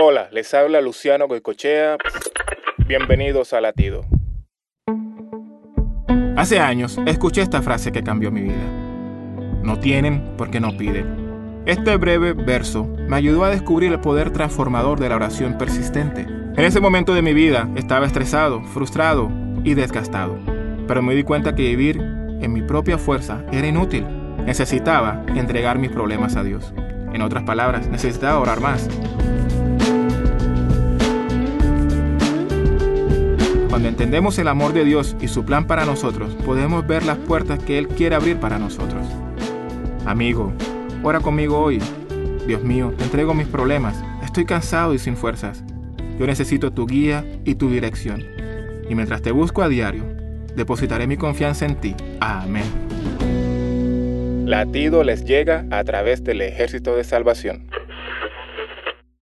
Hola, les habla Luciano Goicochea. Bienvenidos a Latido. Hace años escuché esta frase que cambió mi vida. No tienen porque no piden. Este breve verso me ayudó a descubrir el poder transformador de la oración persistente. En ese momento de mi vida estaba estresado, frustrado y desgastado, pero me di cuenta que vivir en mi propia fuerza era inútil. Necesitaba entregar mis problemas a Dios. En otras palabras, necesitaba orar más. Cuando entendemos el amor de Dios y su plan para nosotros, podemos ver las puertas que Él quiere abrir para nosotros. Amigo, ora conmigo hoy. Dios mío, te entrego mis problemas. Estoy cansado y sin fuerzas. Yo necesito tu guía y tu dirección. Y mientras te busco a diario, depositaré mi confianza en ti. Amén. Latido les llega a través del ejército de salvación.